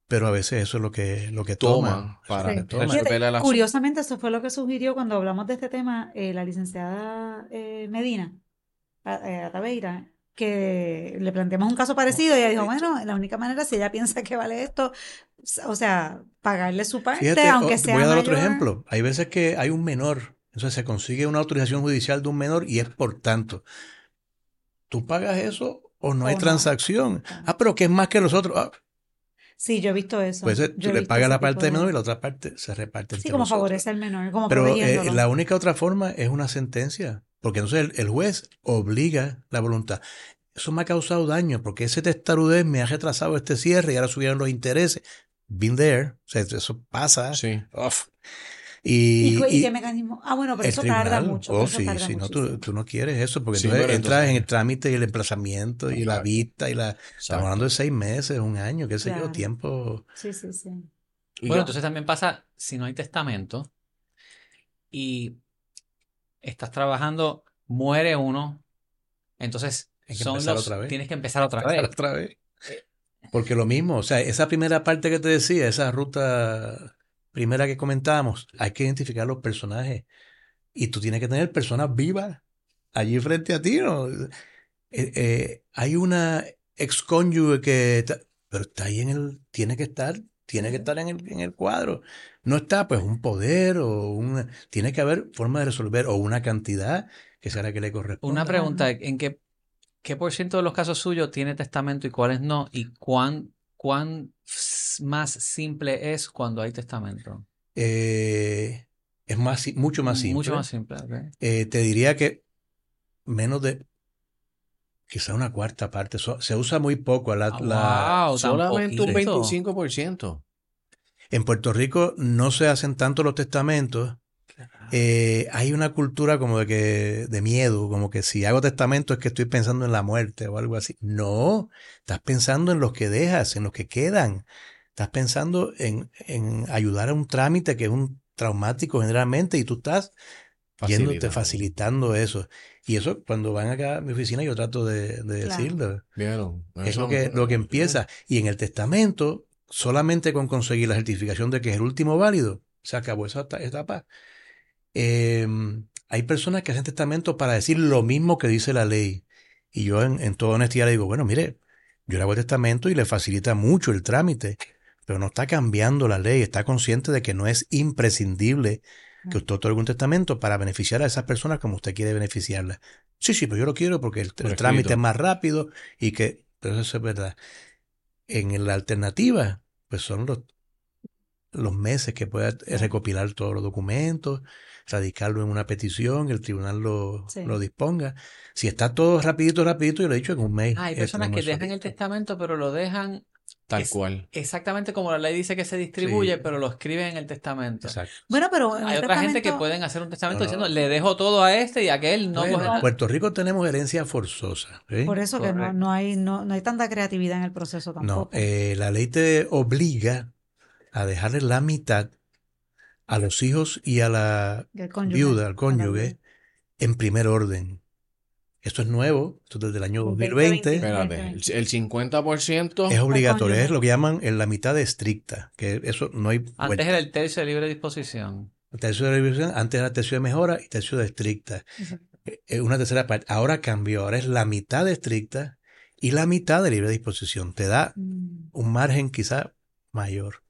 pero a veces eso es lo que, lo que toman. Toman para Sí. toman. resolver el asunto. Curiosamente, eso fue lo que sugirió cuando hablamos de este tema eh, la licenciada eh, Medina, a- eh, Ataveira, que le planteamos un caso parecido y ella dijo, bueno, la única manera, si ella piensa que vale esto, o sea, pagarle su parte, Fíjate, aunque o- sea voy a dar otro mayor. ejemplo. Hay veces que hay un menor, entonces se consigue una autorización judicial de un menor y es por tanto. ¿Tú pagas eso o no O hay no. transacción? Ah, pero que es más que los otros. Ah, Sí, yo he visto eso. pues eh, tú he le pagas la parte del de- menor y la otra parte se reparte Sí, entre como nosotros. favorece al menor, como Pero eh, la única otra forma es una sentencia, porque entonces el, el juez obliga la voluntad. Eso me ha causado daño, porque ese testarudez me ha retrasado este cierre y ahora subieron los intereses. Been there, o sea, eso pasa. Sí. Uf. ¿Y, Y, cu- y y qué mecanismo? Ah, bueno, pero eso tarda tribunal, mucho. oh eso sí, tarda sí, no, tú, tú no quieres eso, porque Sí, entonces entras entonces- en el trámite y el emplazamiento y la vista y la... Estamos Exacto. hablando de seis meses, un año, qué sé yo, Claro. tiempo... Sí, sí, sí. Y Bueno, yo- entonces también pasa si no hay testamento y estás trabajando, muere uno, entonces Hay que son empezar los- otra vez. tienes que empezar otra vez. otra vez. Porque lo mismo, o sea, esa primera parte que te decía, esa ruta primera que comentábamos, hay que identificar los personajes. Y tú tienes que tener personas vivas allí frente a ti, ¿no? Eh, eh, hay una excónyuge que... está- pero está ahí en el... Tiene que estar tiene que estar en el, en el cuadro. No está pues un poder o una... Tiene que haber forma de resolver o una cantidad que sea la que le corresponde. Una pregunta, ¿en qué, qué por ciento de los casos suyos tiene testamento y cuáles no? ¿Y cuán, cuán más simple es cuando hay testamento? Eh, es más, mucho más simple. Mucho más simple, ok. Eh, te diría que menos de quizá una cuarta parte. So- se usa muy poco. La, Ah, la- wow, Solamente un poquito. 25%. en Puerto Rico no se hacen tanto los testamentos. Eh, hay una cultura como de que de miedo, como que si hago testamento es que estoy pensando en la muerte o algo así. No, estás pensando en los que dejas, en los que quedan. Estás pensando en, en ayudar a un trámite que es un traumático generalmente y tú estás yéndote Facilitando. eso. Y eso cuando van acá a mi oficina yo trato de, de Claro. decirlo. ¿Vieron? Es lo que, lo que empieza. Y en el testamento, solamente con conseguir la certificación de que es el último válido, se acabó esa eta- etapa. Eh, hay personas que hacen testamento para decir lo mismo que dice la ley. Y yo en, en toda honestidad le digo, bueno, mire, yo le hago el testamento y le facilita mucho el trámite, pero no está cambiando la ley, está consciente de que no es imprescindible que usted otorgue un testamento para beneficiar a esas personas como usted quiere beneficiarlas. Sí, sí, pero yo lo quiero porque el, trámite es más rápido y que, pero eso es verdad. En la alternativa, pues son los, los meses que pueda recopilar todos los documentos, radicarlo en una petición, el tribunal lo, Sí. lo disponga. Si está todo rapidito, rapidito, yo lo he dicho en un mes. Hay eh, personas que dejan el testamento, pero lo dejan Tal Es- cual. exactamente como la ley dice que se distribuye, Sí. pero lo escriben en el testamento. Exacto. Bueno, pero en Hay el otra gente que pueden hacer un testamento No, no. diciendo, le dejo todo a este y a aquel no Bueno, nada. Puerto Rico tenemos herencia forzosa. Por eso que no, no hay, no, no hay tanta creatividad en el proceso No, tampoco. eh, la ley te obliga a dejarle la mitad a los hijos y a la cónyuge, viuda, al cónyuge, en primer orden. Esto es nuevo, esto es desde el año 2020. 2020. Espérate, el, el 50% Es obligatorio, es lo que llaman en la mitad estricta, que eso no hay Antes vuelta. era el tercio de libre disposición. tercio de revisión, antes era tercio de mejora y tercio de estricta. Exacto. Eh, eh, una tercera parte. Ahora cambió, ahora es la mitad de estricta y la mitad de libre disposición. Te da Mm, un margen quizá mayor.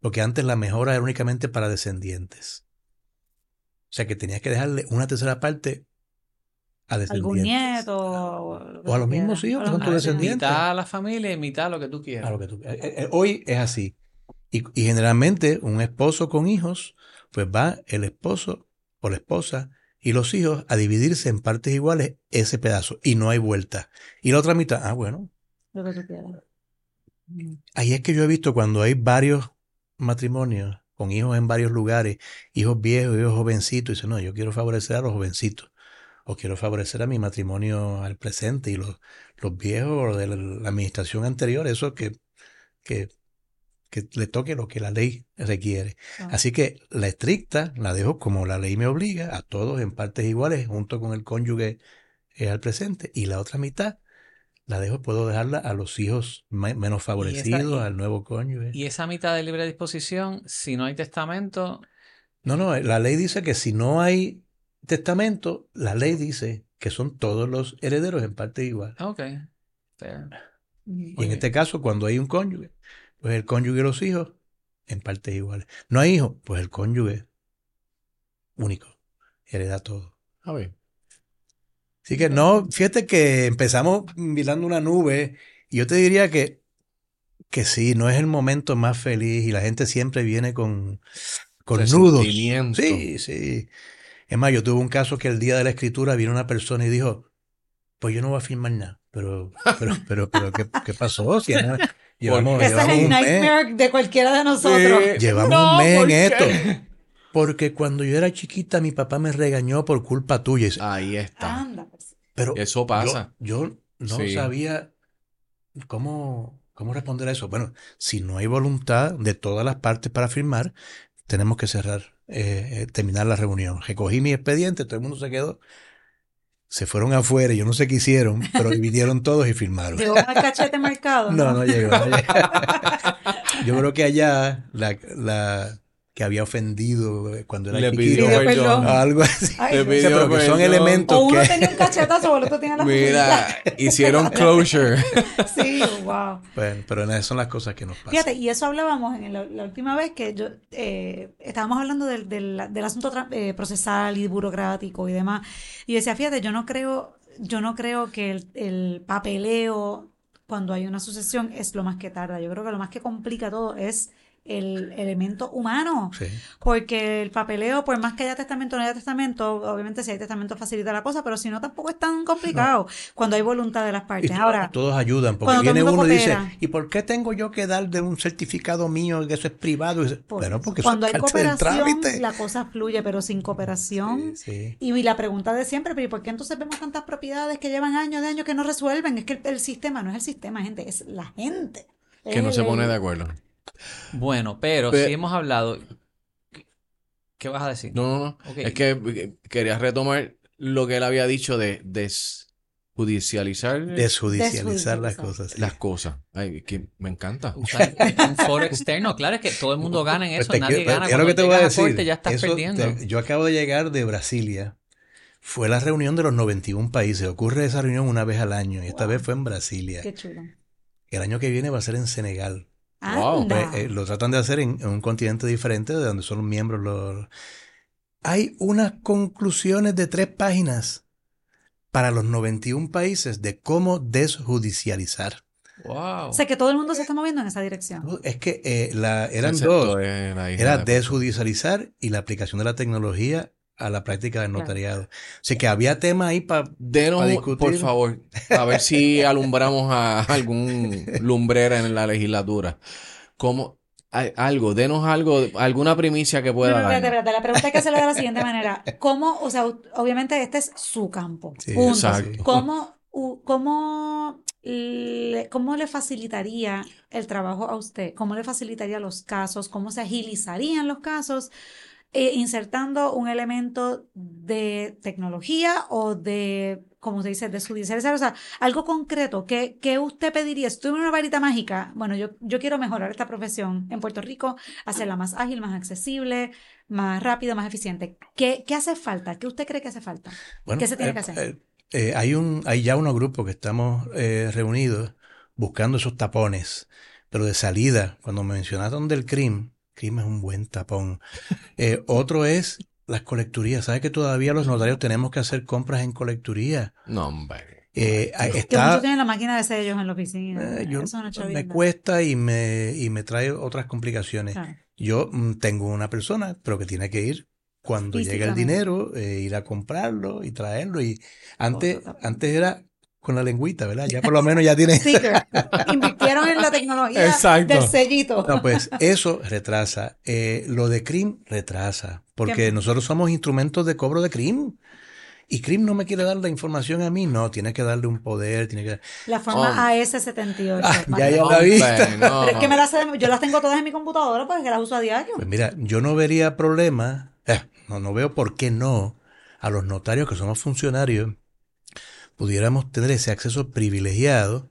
Porque antes la mejora era únicamente para descendientes. O sea que tenías que dejarle una tercera parte a Algún descendientes. nieto. O, a los mismos hijos A que los son tus mismos hijos. descendientes. Mitad a la familia y mitad a lo que tú quieras. A lo que tú- eh, eh, hoy es así. Y, y generalmente un esposo con hijos, pues va el esposo o la esposa y los hijos a dividirse en partes iguales ese pedazo y no hay vuelta. Y la otra mitad, ah, bueno, Lo que tú quieras. Ahí es que yo he visto cuando hay varios matrimonios con hijos en varios lugares, hijos viejos, hijos jovencitos, y dicen, no, yo quiero favorecer a los jovencitos, o quiero favorecer a mi matrimonio al presente, y los, los viejos de la, la administración anterior, eso que, que, que le toque lo que la ley requiere. Ah. Así que la estricta la dejo como la ley me obliga, a todos en partes iguales, junto con el cónyuge eh, al presente, y la otra mitad la dejo, puedo dejarla a los hijos me- menos favorecidos, al nuevo cónyuge. Y esa mitad de libre disposición, si no hay testamento, No, no, la ley dice que si no hay testamento, la ley dice que son todos los herederos en parte igual. ok. Fair. Y en este caso, cuando hay un cónyuge, pues el cónyuge y los hijos en partes iguales. No hay hijos, pues el cónyuge único, hereda todo. A ver. Así que no, fíjate que empezamos mirando una nube y yo te diría que, que sí, no es el momento más feliz y la gente siempre viene con, con nudos. Sí, sí. Es más, yo tuve un caso que el día de la escritura vino una persona y dijo, pues yo no voy a firmar nada. Pero, pero, pero, pero, ¿qué, qué pasó? Si (laughs) llevamos, Ese es llevamos el un mes, de cualquiera de nosotros. Sí. llevamos No, un mes ¿por en qué? esto. Porque cuando yo era chiquita, mi papá me regañó por culpa tuya. Ahí está. Anda, pues. Pero Eso pasa. Yo, yo no Sí. sabía cómo, cómo responder a eso. Bueno, si no hay voluntad de todas las partes para firmar, tenemos que cerrar, eh, eh, terminar la reunión. Recogí mi expediente, todo el mundo se quedó. Se fueron afuera, yo no sé qué hicieron, pero (laughs) vinieron todos y firmaron. Llegó el cachete marcado. (laughs) No, no llegó. no llegó. (laughs) Yo creo que allá la, la, que había ofendido eh, cuando era Le chiquito. pidió perdón. Algo (laughs) así. Ay, Le no. O sea, pidió pero que son elementos O uno que... tenía un cachetazo o el otro tenía la (laughs) Mira, (laughs) hicieron closure. Sí, wow. Bueno, pero esas son las cosas que nos pasan. Fíjate, y eso hablábamos en la, la última vez que yo eh, estábamos hablando del, del, del asunto eh, procesal y burocrático y demás. Y yo decía, fíjate, yo no creo, yo no creo que el, el papeleo cuando hay una sucesión es lo más que tarda. Yo creo que lo más que complica todo es el elemento humano. Sí. Porque el papeleo, por más que haya testamento o no haya testamento, obviamente si hay testamento facilita la cosa, pero si no tampoco es tan complicado cuando hay voluntad de las partes. Ahora, todos ayudan, porque viene uno y dice. ¿y por qué tengo yo que dar de un certificado mío que eso es privado? Y dice, por bueno, porque cuando hay eso es parte del cooperación, trámite. la cosa fluye, pero sin cooperación. Sí. Y la pregunta de siempre, pero ¿y por qué entonces vemos tantas propiedades que llevan años de años que no resuelven? Es que el, el sistema no es el sistema, gente, es la gente. Que no se pone de acuerdo. Bueno, pero Pe- si hemos hablado. ¿Qué vas a decir? No, no, no. Es que eh, quería retomar lo que él había dicho de desjudicializar Desjudicializar las cosas. sí. las cosas. Ay, que me encanta. Usar un foro externo, claro, es que todo el mundo gana en Pues eso, te nadie quiero- gana. Cuando que te voy a decir. corte ya estás Eso perdiendo. te- yo acabo de llegar de Brasilia. Fue la reunión de los 91 países. Ocurre esa reunión una vez al año y esta Wow. vez fue en Brasilia. Qué chulo. El año que viene va a ser en Senegal. Wow. Pues, eh, lo tratan de hacer en, en un continente diferente de donde son miembros los... Hay unas conclusiones de tres páginas para los 91 países de cómo desjudicializar. Wow. O sea que todo el mundo se está moviendo en esa dirección. Es que eh, la, eran Excepto dos. de Era de- desjudicializar y la aplicación de la tecnología a la práctica del notariado. Sea que había tema ahí para... Un- discutir. por favor, a ver si (laughs) alumbramos a algún lumbrera en la legislatura. ¿Cómo? Algo, denos algo, alguna primicia que No, pueda no, espérate, dar. espérate. La pregunta hay que hacerla de la siguiente manera. ¿Cómo, o sea, obviamente este es su campo. Sí, exacto. ¿Cómo, u- cómo, le, ¿Cómo le facilitaría el trabajo a usted? ¿Cómo le facilitaría los casos? ¿Cómo se agilizarían los casos? Eh, insertando un elemento de tecnología o de, como se dice, de judicializar, o sea, algo concreto, ¿qué, qué usted pediría? Si tuviera una varita mágica, bueno, yo, yo quiero mejorar esta profesión en Puerto Rico, hacerla más ágil, más accesible, más rápida, más eficiente. ¿Qué, qué hace falta? ¿Qué usted cree que hace falta? Bueno, ¿Qué se tiene eh, que hacer? eh, hay, un, hay ya unos grupos que estamos eh, reunidos buscando esos tapones, pero de salida, cuando mencionaron del CRIM, Es un buen tapón. Eh, otro es las colecturías. ¿Sabes que todavía los notarios tenemos que hacer compras en colecturía? No, hombre. Eh, Que está, muchos tienen la máquina de sellos en la oficina. eh, yo- Eso no es me cuesta y me, y me trae otras complicaciones. Claro. Yo mm, tengo una persona, pero que tiene que ir cuando llegue el dinero, eh, ir a comprarlo y traerlo. Y antes, antes era con la lengüita, ¿verdad? Ya por lo menos ya tiene. (laughs) Sticker. Invirtieron en la tecnología Exacto. del sellito. No, pues eso retrasa. Eh, lo de CRIM retrasa, porque ¿Qué? nosotros somos instrumentos de cobro de CRIM. Y CRIM no me quiere dar la información a mí, no, tiene que darle un poder, tiene que... La forma Hombre. AS78. Ah, ya, ya. la vista. no. Pero es que me las yo las tengo todas en mi computadora porque las uso a diario. Pues mira, yo no vería problema, eh, no, no veo por qué no, a los notarios que somos funcionarios, pudiéramos tener ese acceso privilegiado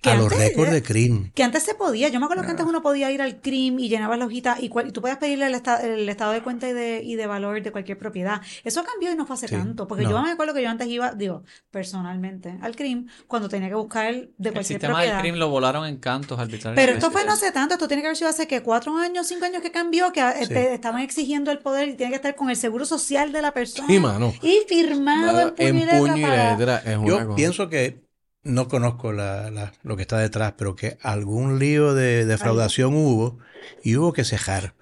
Que a los récords de CRIM. Que antes se podía. Yo me acuerdo que Ah. antes uno podía ir al CRIM y llenabas la hojita y, cual- y tú podías pedirle el, esta- el estado de cuenta y de, y de valor de cualquier propiedad. Eso cambió y no fue hace Sí, tanto. Porque no. yo me acuerdo que yo antes iba, digo, personalmente, al CRIM cuando tenía que buscar el de El cualquier sistema del propiedad. crimen lo volaron en cantos arbitrarios. Pero esto fue no hace tanto, esto tiene que haber sido hace que cuatro años, cinco años que cambió, que eh, Sí. te estaban exigiendo el poder y tiene que estar con el seguro social de la persona. Sí, mano. Y firmado en puño y letra para- es una Yo cosa. pienso que no conozco la, la- lo que está detrás, pero que algún lío de defraudación hubo y hubo que cejar.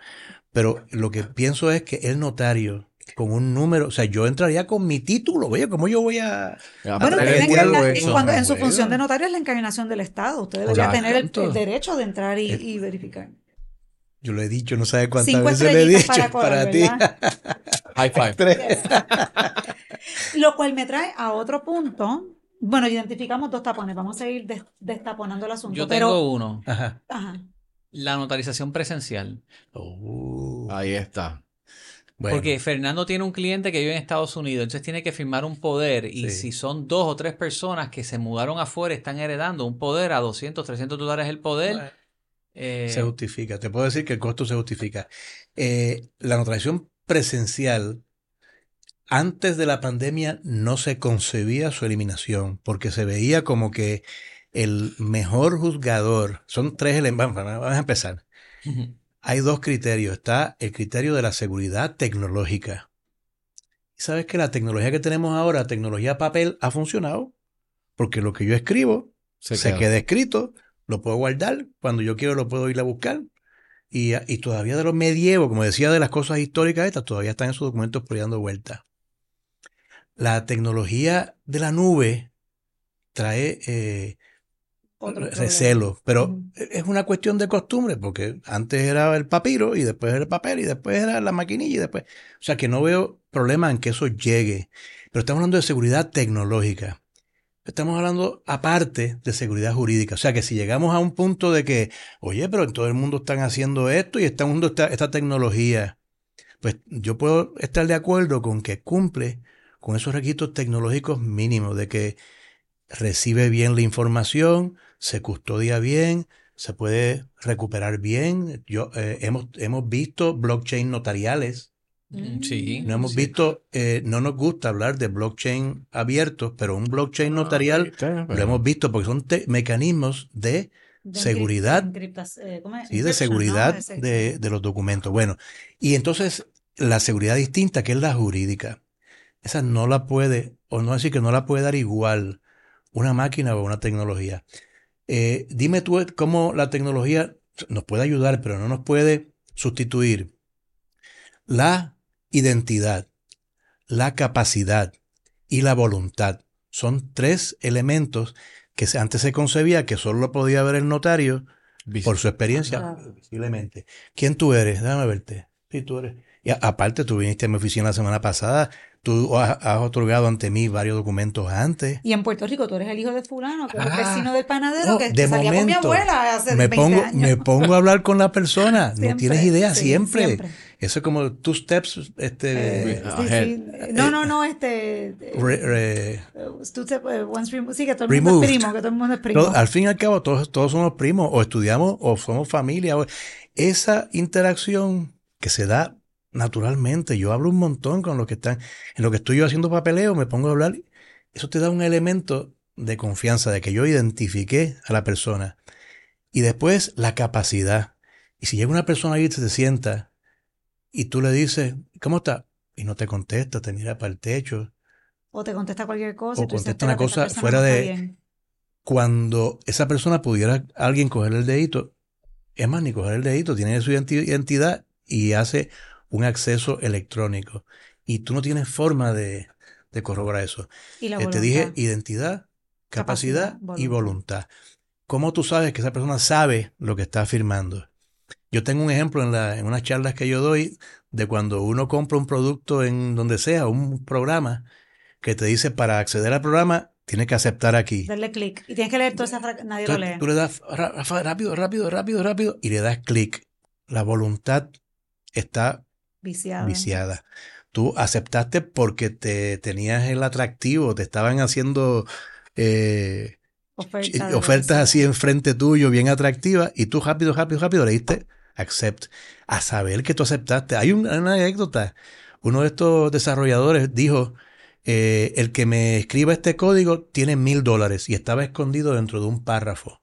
Pero lo que pienso es que el notario con un número, o sea, yo entraría con mi título, oye, ¿cómo yo voy a...? Bueno, algo eso. cuando, en su función de notario es la encarnación del Estado. Usted debería Exacto. tener el, el derecho de entrar y, y verificar. Yo lo he dicho, no sabe cuántas Cinco veces le he dicho para (laughs) para, ti. (laughs) High five. Tres. (laughs) Lo cual me trae a otro punto. Bueno, identificamos dos tapones. Vamos a seguir des- destaponando el asunto. Yo pero, tengo uno. Ajá. ajá. La notarización presencial. Oh. Ahí está. Bueno, Porque Fernando tiene un cliente que vive en Estados Unidos, entonces tiene que firmar un poder y Sí. si son dos o tres personas que se mudaron afuera, están heredando un poder a 200, 300 dólares el poder, Eh, Se justifica. Te puedo decir que el costo se justifica. Eh, la notarización presencial, antes de la pandemia, no se concebía su eliminación, porque se veía como que el mejor juzgador, son tres elementos, vamos a empezar. Hay dos criterios. Está el criterio de la seguridad tecnológica. Y sabes que la tecnología que tenemos ahora, tecnología papel, ha funcionado. Porque lo que yo escribo Se se, queda. escrito, lo puedo guardar, cuando yo quiero lo puedo ir a buscar. Y, y todavía de los medievos, como decía, de las cosas históricas estas, todavía están esos documentos por ahí dando vueltas. La tecnología de la nube trae eh, problema. recelo, pero Ujú. es una cuestión de costumbre, porque antes era el papiro y después era el papel y después era la maquinilla y después... O sea que no veo problema en que eso llegue, pero estamos hablando de seguridad tecnológica. Estamos hablando aparte de seguridad jurídica. O sea que si llegamos a un punto de que, oye, pero en todo el mundo están haciendo esto y está mundo esta, esta tecnología, pues yo puedo estar de acuerdo con que cumple con esos requisitos tecnológicos mínimos, de que recibe bien la información, se custodia bien, se puede recuperar bien. Yo, eh, hemos, hemos visto blockchain notariales. Mm, Sí. No hemos Sí. visto, eh, no nos gusta hablar de blockchain abiertos, pero un blockchain notarial lo hemos visto porque son te- mecanismos de De seguridad. encriptas- eh, ¿cómo es? Sí, de ¿no? seguridad de, de los documentos. Bueno, y entonces la seguridad distinta, que es la jurídica, esa no la puede, o no decir que no la puede dar igual una máquina o una tecnología. Eh, dime tú cómo la tecnología nos puede ayudar, pero no nos puede sustituir la identidad, la capacidad y la voluntad. Son tres elementos que antes se concebía que solo lo podía ver el notario por su experiencia, visiblemente. ¿Quién tú eres? Déjame verte. Sí, tú eres. Y a- aparte, tú viniste a mi oficina la semana pasada. Tú has, has otorgado ante mí varios documentos antes. Y en Puerto Rico tú eres el hijo de fulano, que es el Ah. vecino del panadero No, que de salía con mi momento, abuela hace Me 20 pongo, años. me pongo a hablar con la persona. no tienes idea, sí, siempre. siempre. Eso es como two steps, este, Eh, sí, ahead. sí. No, no, no, este... eh, re- re- eh, two step, eh, once remo- sí, que todo el mundo Removed. es primo, que todo el mundo es primo. todo- al fin y al cabo, todos, todos somos primos, o estudiamos, o somos familia. o- esa interacción que se da naturalmente. Yo hablo un montón con los que están, en lo que estoy yo haciendo papeleo, me pongo a hablar. Eso te da un elemento de confianza, de que yo identifiqué a la persona. Y después la capacidad. Y si llega una persona ahí y se sienta y tú le dices, ¿cómo está? Y no te contesta, te mira para el techo. O te contesta cualquier cosa. O contesta una "Espérate, esta cosa fuera no de- bien". Cuando esa persona pudiera alguien coger el dedito, es más, ni coger el dedito, tiene su identi- identidad y hace un acceso electrónico. Y tú no tienes forma de, de corroborar eso. Y la Eh, te dije identidad, capacidad, Capacidad, y voluntad. ¿Cómo tú sabes que esa persona sabe lo que está afirmando? Yo tengo un ejemplo en, la, en unas charlas que yo doy de cuando uno compra un producto en donde sea, un programa, que te dice para acceder al programa tienes que aceptar aquí. Darle clic. Y tienes que leer toda esa fra- Nadie lo lee. tú le das rápido, rápido, rápido, rápido y le das clic. La voluntad está Viciado. viciada. Tú aceptaste porque te tenías el atractivo, te estaban haciendo eh, Oferta ch- de lo que ofertas así enfrente tuyo, bien atractivas, y tú rápido, rápido, rápido le diste accept. A saber que tú aceptaste. Hay un- una anécdota. Uno de estos desarrolladores dijo, eh, el que me escriba este código tiene mil dólares y estaba escondido dentro de un párrafo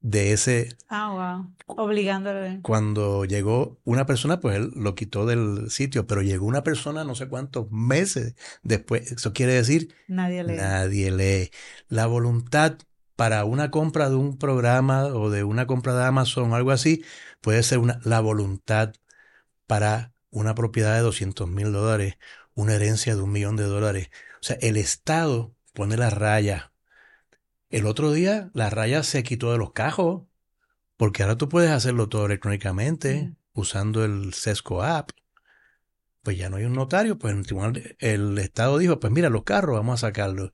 de ese Ah, wow. Obligándole. cuando llegó una persona, pues él lo quitó del sitio, pero llegó una persona no sé cuántos meses después. Eso quiere decir, Nadie lee. nadie lee. La voluntad para una compra de un programa o de una compra de Amazon o algo así, puede ser una, la voluntad para una propiedad de 200 mil dólares, una herencia de un millón de dólares. O sea, el Estado pone la raya. El otro día la raya se quitó de los cajos. Porque ahora tú puedes hacerlo todo electrónicamente Mm. usando el Sesco app. Pues ya no hay un notario, pues el, tribunal- el Estado dijo, pues mira, los carros vamos a sacarlos.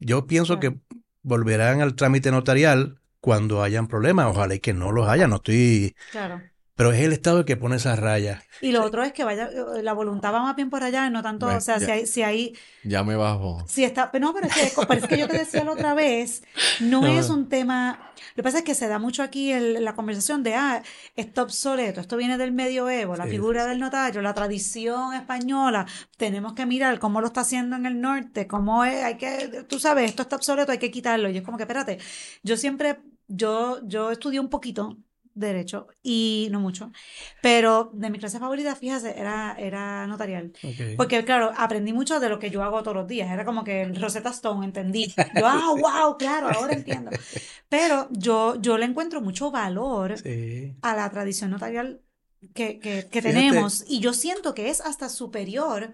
Yo pienso que volverán al trámite notarial cuando hayan problemas. Ojalá y que no los haya. No estoy Claro. Pero es el Estado el que pone esas rayas. Y lo otro es que vaya, la voluntad va más bien por allá, no tanto, o sea, si hay, si hay, Ya me bajo. si está, pero no, pero es que, pero es que yo te decía la otra vez, no (laughs) No. es un tema, lo que pasa es que se da mucho aquí el- la conversación de, ah, esto obsoleto, esto viene del medioevo, la Sí. figura del notario, la tradición española, tenemos que mirar cómo lo está haciendo en el norte, cómo es, hay que, tú sabes, esto está obsoleto, hay que quitarlo, y es como que, espérate, yo siempre, yo, yo estudié un poquito derecho y no mucho, pero de mis clases favoritas, fíjate, era, era notarial. Porque, claro, aprendí mucho de lo que yo hago todos los días. Era como que el Rosetta Stone, entendí. Yo, ah, (laughs) wow, claro, ahora entiendo. Pero yo, yo le encuentro mucho valor Sí. a la tradición notarial que, que, que Fíjate. tenemos. Y yo siento que es hasta superior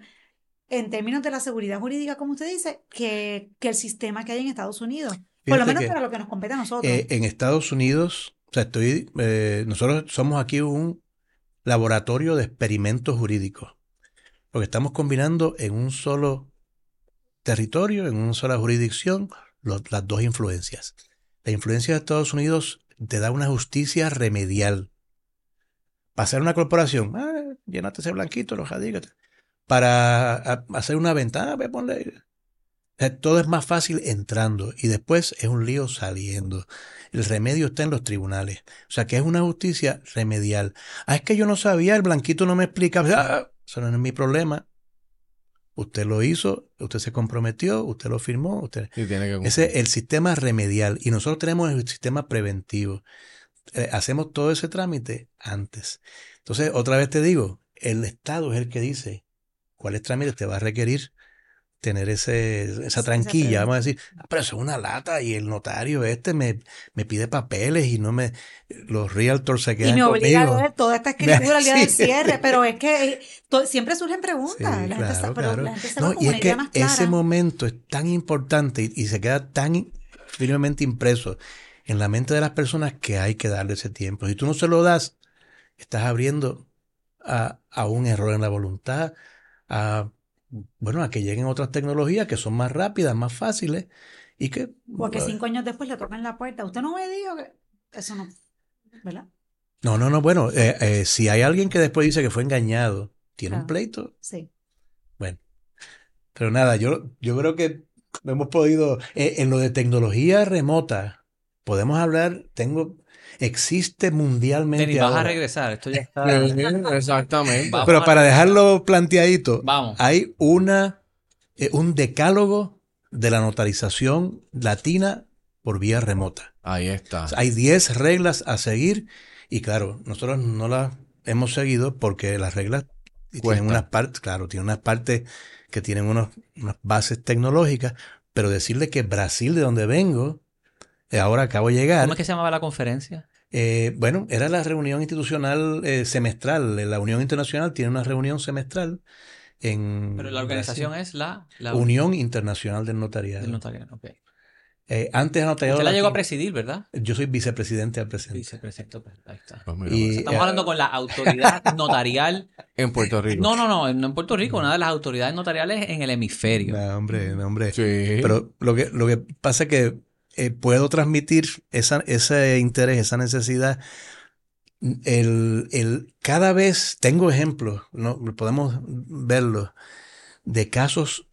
en términos de la seguridad jurídica, como usted dice, que, que el sistema que hay en Estados Unidos. Por lo menos para lo que nos compete a nosotros. eh, en Estados Unidos, o sea, estoy, eh, nosotros somos aquí un laboratorio de experimentos jurídicos, porque estamos combinando en un solo territorio, en una sola jurisdicción, los- las dos influencias. La influencia de Estados Unidos te da una justicia remedial. Para hacer una corporación, ah, llénate ese blanquito, lo jadígate. Para hacer una ventana, ve, ponle. Sea, todo es más fácil entrando y después es un lío saliendo. El remedio está en los tribunales. O sea, que es una justicia remedial. Ah, es que yo no sabía, el blanquito no me explica. Ah, eso no es mi problema. Usted lo hizo, usted se comprometió, usted lo firmó, usted... Tiene que. Ese es el sistema remedial y nosotros tenemos el sistema preventivo. Eh, hacemos todo ese trámite antes. Entonces, otra vez te digo, el Estado es el que dice cuáles trámites te va a requerir tener ese, esa tranquilla. Vamos a decir, "Ah, pero eso es una lata y el notario este me, me pide papeles y no me... Los realtors se Y quedan me obliga a leer toda esta (laughs) escritura al día del (laughs) cierre, pero es que eh, to- siempre surgen preguntas. Sí, la, gente claro, pero claro. la gente se No, y es que más ese momento es tan importante y, y se queda tan firmemente impreso en la mente de las personas que hay que darle ese tiempo. Si tú no se lo das, estás abriendo a, a un error en la voluntad, a, bueno, a que lleguen otras tecnologías que son más rápidas, más fáciles y que... O a que cinco años después le toquen la puerta. Usted no me dijo que. Eso no. ¿Verdad? No, no, no, bueno, eh, eh, si hay alguien que después dice que fue engañado, tiene un pleito, Sí. Bueno, pero nada, yo, yo creo que hemos podido, eh, en lo de tecnología remota, podemos hablar, tengo, existe mundialmente vas a regresar. Esto ya (laughs) está. Exactamente. Vamos. Pero para dejarlo planteadito, Vamos. hay una, eh, un decálogo de la notarización latina por vía remota. Ahí está. O sea, hay 10 reglas a seguir y claro, nosotros no las hemos seguido porque las reglas tienen unas partes, claro, tienen unas partes que tienen unos, unas bases tecnológicas, pero decirle que Brasil, de donde vengo, ahora acabo de llegar, ¿Cómo es que se llamaba la conferencia? eh, bueno, era la reunión institucional eh, semestral. La Unión Internacional tiene una reunión semestral en Pero la organización Brasil. es la, la Unión Internacional del Notariado. del notariado. ok. Eh, antes notariado Usted la llegó a presidir, ¿verdad? Yo soy vicepresidente al presente. Vicepresidente. pues, Ahí está. Pues mira, Y- Estamos eh, hablando con la autoridad (laughs) notarial. en Puerto Rico. No, no, no, no en Puerto Rico, una de las autoridades notariales en el hemisferio. No, hombre, no, hombre. Sí. Pero lo que, lo que pasa es que eh, puedo transmitir esa, ese interés, esa necesidad. El, el, cada vez tengo ejemplos, ¿no? podemos verlo, de casos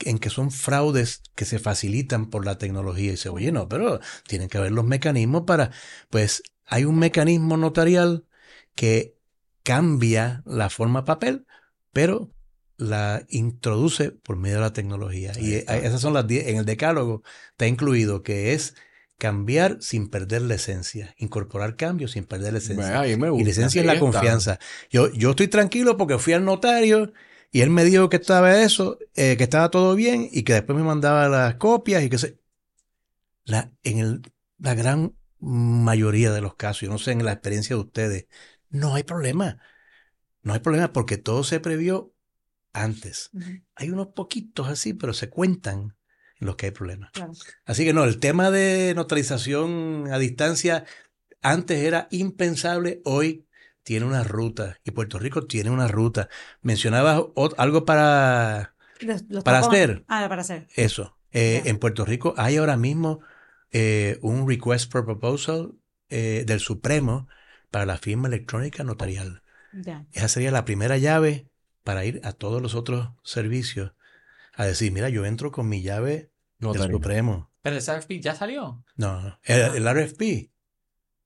en que son fraudes que se facilitan por la tecnología. Y dice, oye, no, pero tienen que haber los mecanismos para, pues hay un mecanismo notarial que cambia la forma papel, pero la introduce por medio de la tecnología. Y eh, esas son las 10, en el decálogo está incluido que es cambiar sin perder la esencia, incorporar cambios sin perder la esencia. me Y la esencia es la confianza. Yo, yo estoy tranquilo porque fui al notario y él me dijo que estaba eso, eh, que estaba todo bien y que después me mandaba las copias y que se... La, en el, la gran mayoría de los casos, yo no sé en la experiencia de ustedes, no hay problema. No hay problema porque todo se previó antes. Hay unos poquitos así, pero se cuentan en los que hay problemas. claro. Así que no, el tema de notarización a distancia antes era impensable, hoy tiene una ruta y Puerto Rico tiene una ruta. Mencionabas algo para Los- los Para hacer. Ah, para hacer. eso. Eh. En Puerto Rico hay ahora mismo eh, un request for proposal eh, del Supremo para la firma electrónica notarial. Esa sería la primera llave para ir a todos los otros servicios a decir, mira, yo entro con mi llave del Notario. Supremo. Pero el RFP ya salió. No, no. El, el RFP,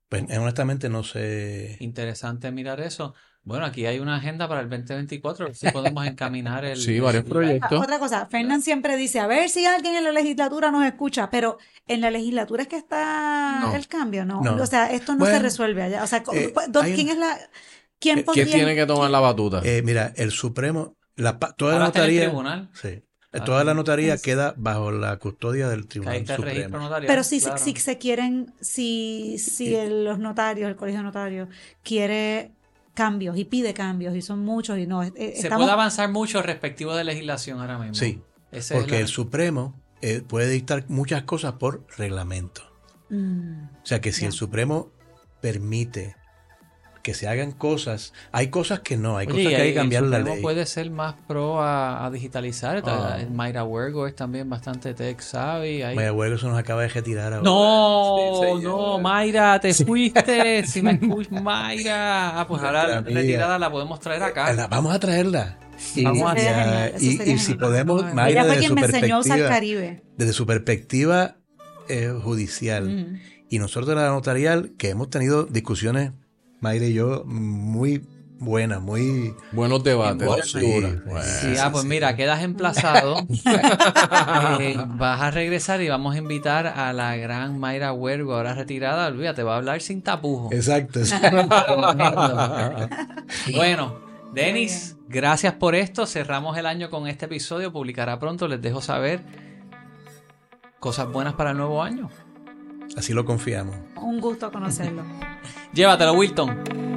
pues eh, honestamente no sé. Interesante mirar eso. Bueno, aquí hay una agenda para el 2024, a ver si podemos encaminar el... (laughs) Sí, varios proyectos. Otra cosa, Fernán siempre dice, a ver si alguien en la legislatura nos escucha, pero en la legislatura es que está No. el cambio, ¿no? No. O sea, esto no se resuelve allá. O sea, eh, ¿dó- hay un- ¿quién es la... ¿Quién Eh, podría... ¿Quién tiene que tomar la batuta? Eh, mira, el Supremo, la, toda la Ahora está en el notaría, tribunal, sí, eh, Ah, toda la notaría Es- queda bajo la custodia del Tribunal está Supremo. notarial. Pero si, claro. si se quieren, si, si el- los notarios, el colegio de notarios, quiere cambios y pide cambios y son muchos y no, eh, Se estamos... puede avanzar mucho respectivo de legislación ahora mismo. Sí, porque la- el Supremo eh, puede dictar muchas cosas por reglamento. Mm, O sea que si el Supremo permite que se hagan cosas, hay cosas que no, hay Oye, cosas que hay que cambiar la ley. puede ser más pro a, a digitalizar. Ah. Mayra Huergo es también bastante tech savvy. Hay- Maya Huevo se nos acaba de retirar ahora. No, Sí, no, Mayra, te fuiste. (laughs) si me escuchas, Mayra. Ah, pues ahora retirada la podemos traer acá. La- vamos a traerla. Y, Vamos a y- hacer- eso y- si podemos, Mayra, Ella fue desde quien su me enseñó a usar perspectiva, Caribe. desde su perspectiva eh, judicial Mm. y nosotros de la notarial, que hemos tenido discusiones, Mayra y yo, muy buenas, muy... Buenos debates. Sí. Bueno. Sí, ah, pues mira, quedas emplazado. (laughs) Eh, vas a regresar y vamos a invitar a la gran Mayra Huergo, ahora retirada. Olvídate, va a hablar sin tapujos. Exacto. (laughs) Bueno, Denis, gracias por esto. Cerramos el año con este episodio. Publicará pronto. Les dejo saber cosas buenas para el nuevo año. Así lo confiamos. Un gusto conocerlo. Llévatelo, Wilton.